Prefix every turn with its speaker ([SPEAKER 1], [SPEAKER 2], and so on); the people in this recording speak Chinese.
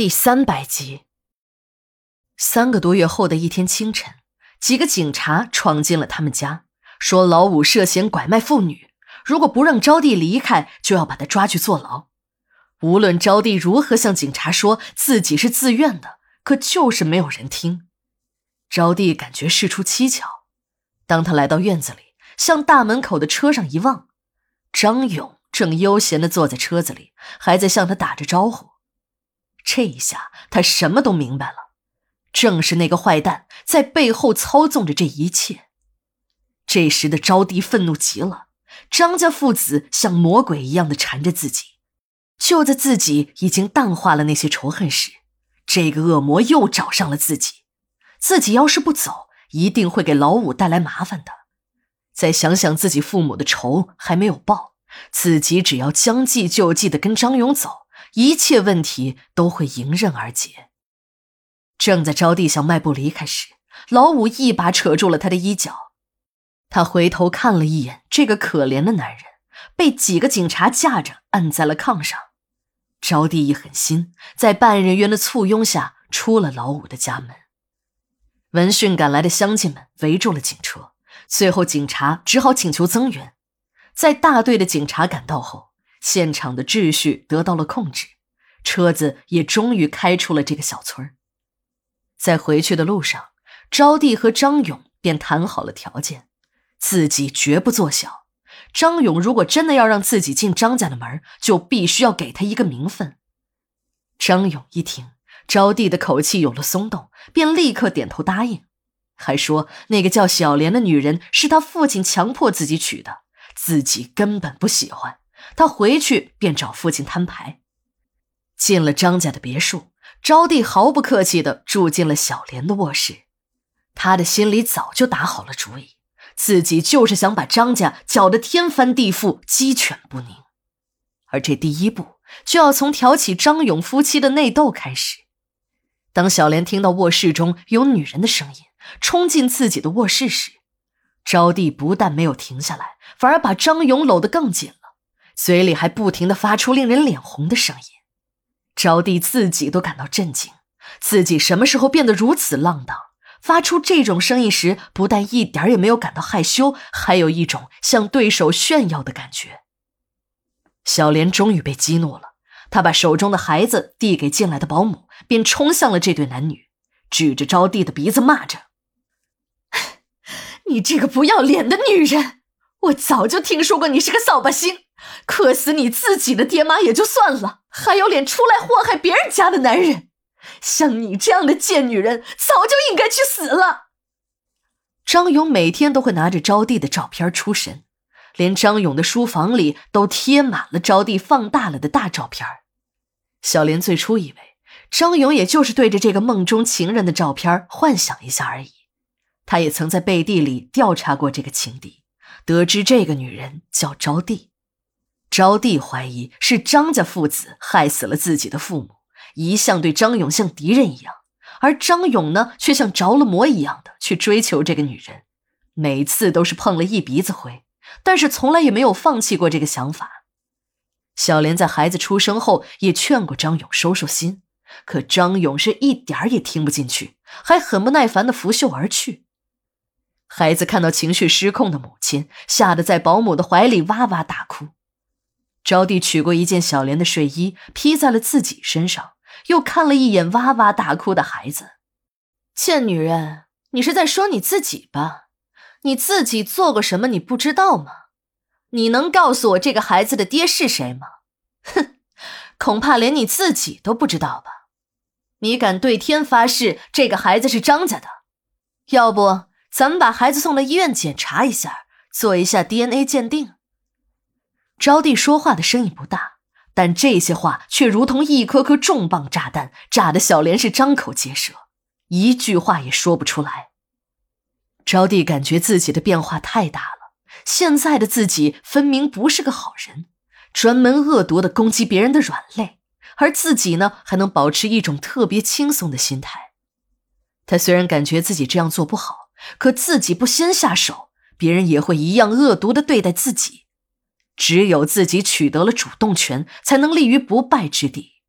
[SPEAKER 1] 第三百集。三个多月后的一天清晨，几个警察闯进了他们家，说老五涉嫌拐卖妇女，如果不让招娣离开，就要把他抓去坐牢。无论招娣如何向警察说自己是自愿的，可就是没有人听。招娣感觉事出蹊跷，当他来到院子里，向大门口的车上一望，张勇正悠闲地坐在车子里，还在向他打着招呼。这一下，他什么都明白了，正是那个坏蛋在背后操纵着这一切。这时的招娣愤怒极了，张家父子像魔鬼一样的缠着自己。就在自己已经淡化了那些仇恨时，这个恶魔又找上了自己。自己要是不走，一定会给老五带来麻烦的。再想想自己父母的仇还没有报，自己只要将计就计的跟张勇走。一切问题都会迎刃而解。正在招娣想迈步离开时，老五一把扯住了他的衣角。他回头看了一眼这个可怜的男人，被几个警察架着按在了炕上。招娣一狠心，在办案人员的簇拥下出了老五的家门。闻讯赶来的乡亲们围住了警车，最后警察只好请求增援。在大队的警察赶到后。现场的秩序得到了控制，车子也终于开出了这个小村在回去的路上，招娣和张勇便谈好了条件，自己绝不作小。张勇如果真的要让自己进张家的门，就必须要给他一个名分。张勇一听，招娣的口气有了松动，便立刻点头答应，还说那个叫小莲的女人是他父亲强迫自己娶的，自己根本不喜欢。他回去便找父亲摊牌。进了张家的别墅，招娣毫不客气地住进了小莲的卧室。他的心里早就打好了主意，自己就是想把张家搅得天翻地覆、鸡犬不宁。而这第一步，就要从挑起张勇夫妻的内斗开始。当小莲听到卧室中有女人的声音，冲进自己的卧室时，招娣不但没有停下来，反而把张勇搂得更紧。嘴里还不停的发出令人脸红的声音，招娣自己都感到震惊，自己什么时候变得如此浪荡？发出这种声音时，不但一点也没有感到害羞，还有一种向对手炫耀的感觉。小莲终于被激怒了，她把手中的孩子递给进来的保姆，便冲向了这对男女，指着招娣的鼻子骂着：“你这个不要脸的女人！我早就听说过你是个扫把星。”克死你自己的爹妈也就算了，还有脸出来祸害别人家的男人？像你这样的贱女人，早就应该去死了。张勇每天都会拿着招娣的照片出神，连张勇的书房里都贴满了招娣放大了的大照片。小莲最初以为张勇也就是对着这个梦中情人的照片幻想一下而已，他也曾在背地里调查过这个情敌，得知这个女人叫招娣。招娣怀疑是张家父子害死了自己的父母，一向对张勇像敌人一样，而张勇呢，却像着了魔一样的去追求这个女人，每次都是碰了一鼻子灰，但是从来也没有放弃过这个想法。小莲在孩子出生后也劝过张勇收收心，可张勇是一点儿也听不进去，还很不耐烦的拂袖而去。孩子看到情绪失控的母亲，吓得在保姆的怀里哇哇大哭。招娣取过一件小莲的睡衣，披在了自己身上，又看了一眼哇哇大哭的孩子。贱女人，你是在说你自己吧？你自己做过什么？你不知道吗？你能告诉我这个孩子的爹是谁吗？哼，恐怕连你自己都不知道吧？你敢对天发誓这个孩子是张家的？要不咱们把孩子送到医院检查一下，做一下 DNA 鉴定。招娣说话的声音不大，但这些话却如同一颗颗重磅炸弹，炸得小莲是张口结舌，一句话也说不出来。招娣感觉自己的变化太大了，现在的自己分明不是个好人，专门恶毒的攻击别人的软肋，而自己呢，还能保持一种特别轻松的心态。他虽然感觉自己这样做不好，可自己不先下手，别人也会一样恶毒的对待自己。只有自己取得了主动权，才能立于不败之地。